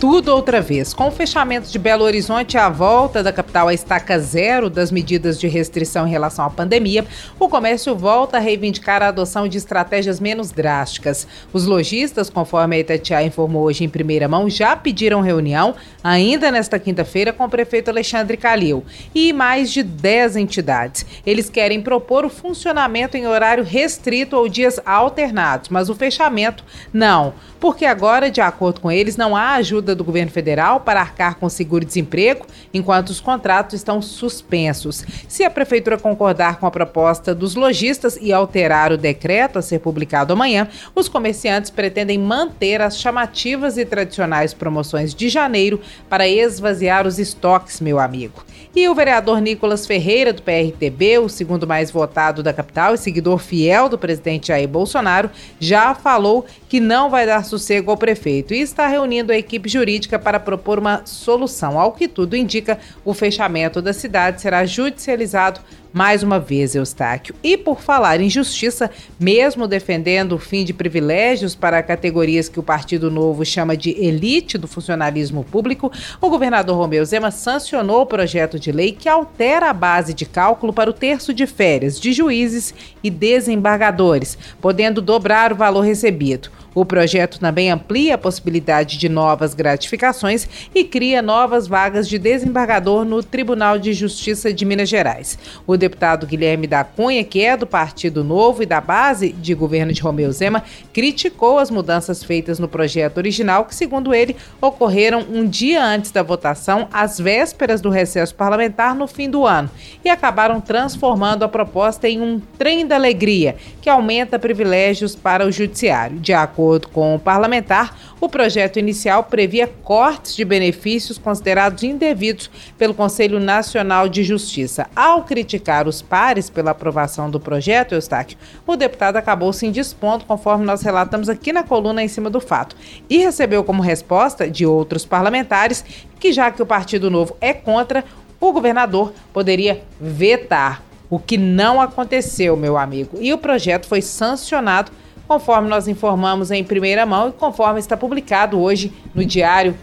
tudo outra vez. Com o fechamento de Belo Horizonte e a volta da capital à estaca zero das medidas de restrição em relação à pandemia, o comércio volta a reivindicar a adoção de estratégias menos drásticas. Os lojistas, conforme a Itatiaia informou hoje em primeira mão, já pediram reunião, ainda nesta quinta-feira, com o prefeito Alexandre Calil e mais de 10 entidades. Eles querem propor o funcionamento em horário restrito ou dias alternados, mas o fechamento não, porque agora, de acordo com eles, não há ajuda ajuda do governo federal para arcar com seguro-desemprego, enquanto os contratos estão suspensos. Se a prefeitura concordar com a proposta dos lojistas e alterar o decreto a ser publicado amanhã, os comerciantes pretendem manter as chamativas e tradicionais promoções de janeiro para esvaziar os estoques, meu amigo. E o vereador Nicolas Ferreira, do PRTB, o segundo mais votado da capital e seguidor fiel do presidente Jair Bolsonaro, já falou que não vai dar sossego ao prefeito e está reunindo a equipe jurídica para propor uma solução. Ao que tudo indica, o fechamento da cidade será judicializado mais uma vez, Eustáquio. E por falar em justiça, mesmo defendendo o fim de privilégios para categorias que o Partido Novo chama de elite do funcionalismo público, o governador Romeu Zema sancionou o projeto de lei que altera a base de cálculo para o terço de férias de juízes e desembargadores, podendo dobrar o valor recebido. O projeto também amplia a possibilidade de novas gratificações e cria novas vagas de desembargador no Tribunal de Justiça de Minas Gerais. O deputado Guilherme da Cunha, que é do Partido Novo e da base de governo de Romeu Zema, criticou as mudanças feitas no projeto original, que, segundo ele, ocorreram um dia antes da votação, às vésperas do recesso parlamentar no fim do ano, e acabaram transformando a proposta em um trem da alegria, que aumenta privilégios para o judiciário. De acordo com o parlamentar, o projeto inicial previa cortes de benefícios considerados indevidos pelo Conselho Nacional de Justiça. Ao criticar os pares pela aprovação do projeto, Eustáquio, o deputado acabou se indispondo, conforme nós relatamos aqui na coluna em cima do fato, e recebeu como resposta de outros parlamentares que, já que o Partido Novo é contra, o governador poderia vetar, o que não aconteceu, meu amigo. E o projeto foi sancionado, conforme nós informamos em primeira mão e conforme está publicado hoje no Diário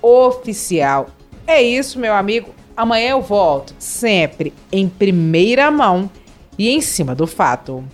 Oficial. É isso, meu amigo. Amanhã eu volto, sempre em primeira mão e em cima do fato.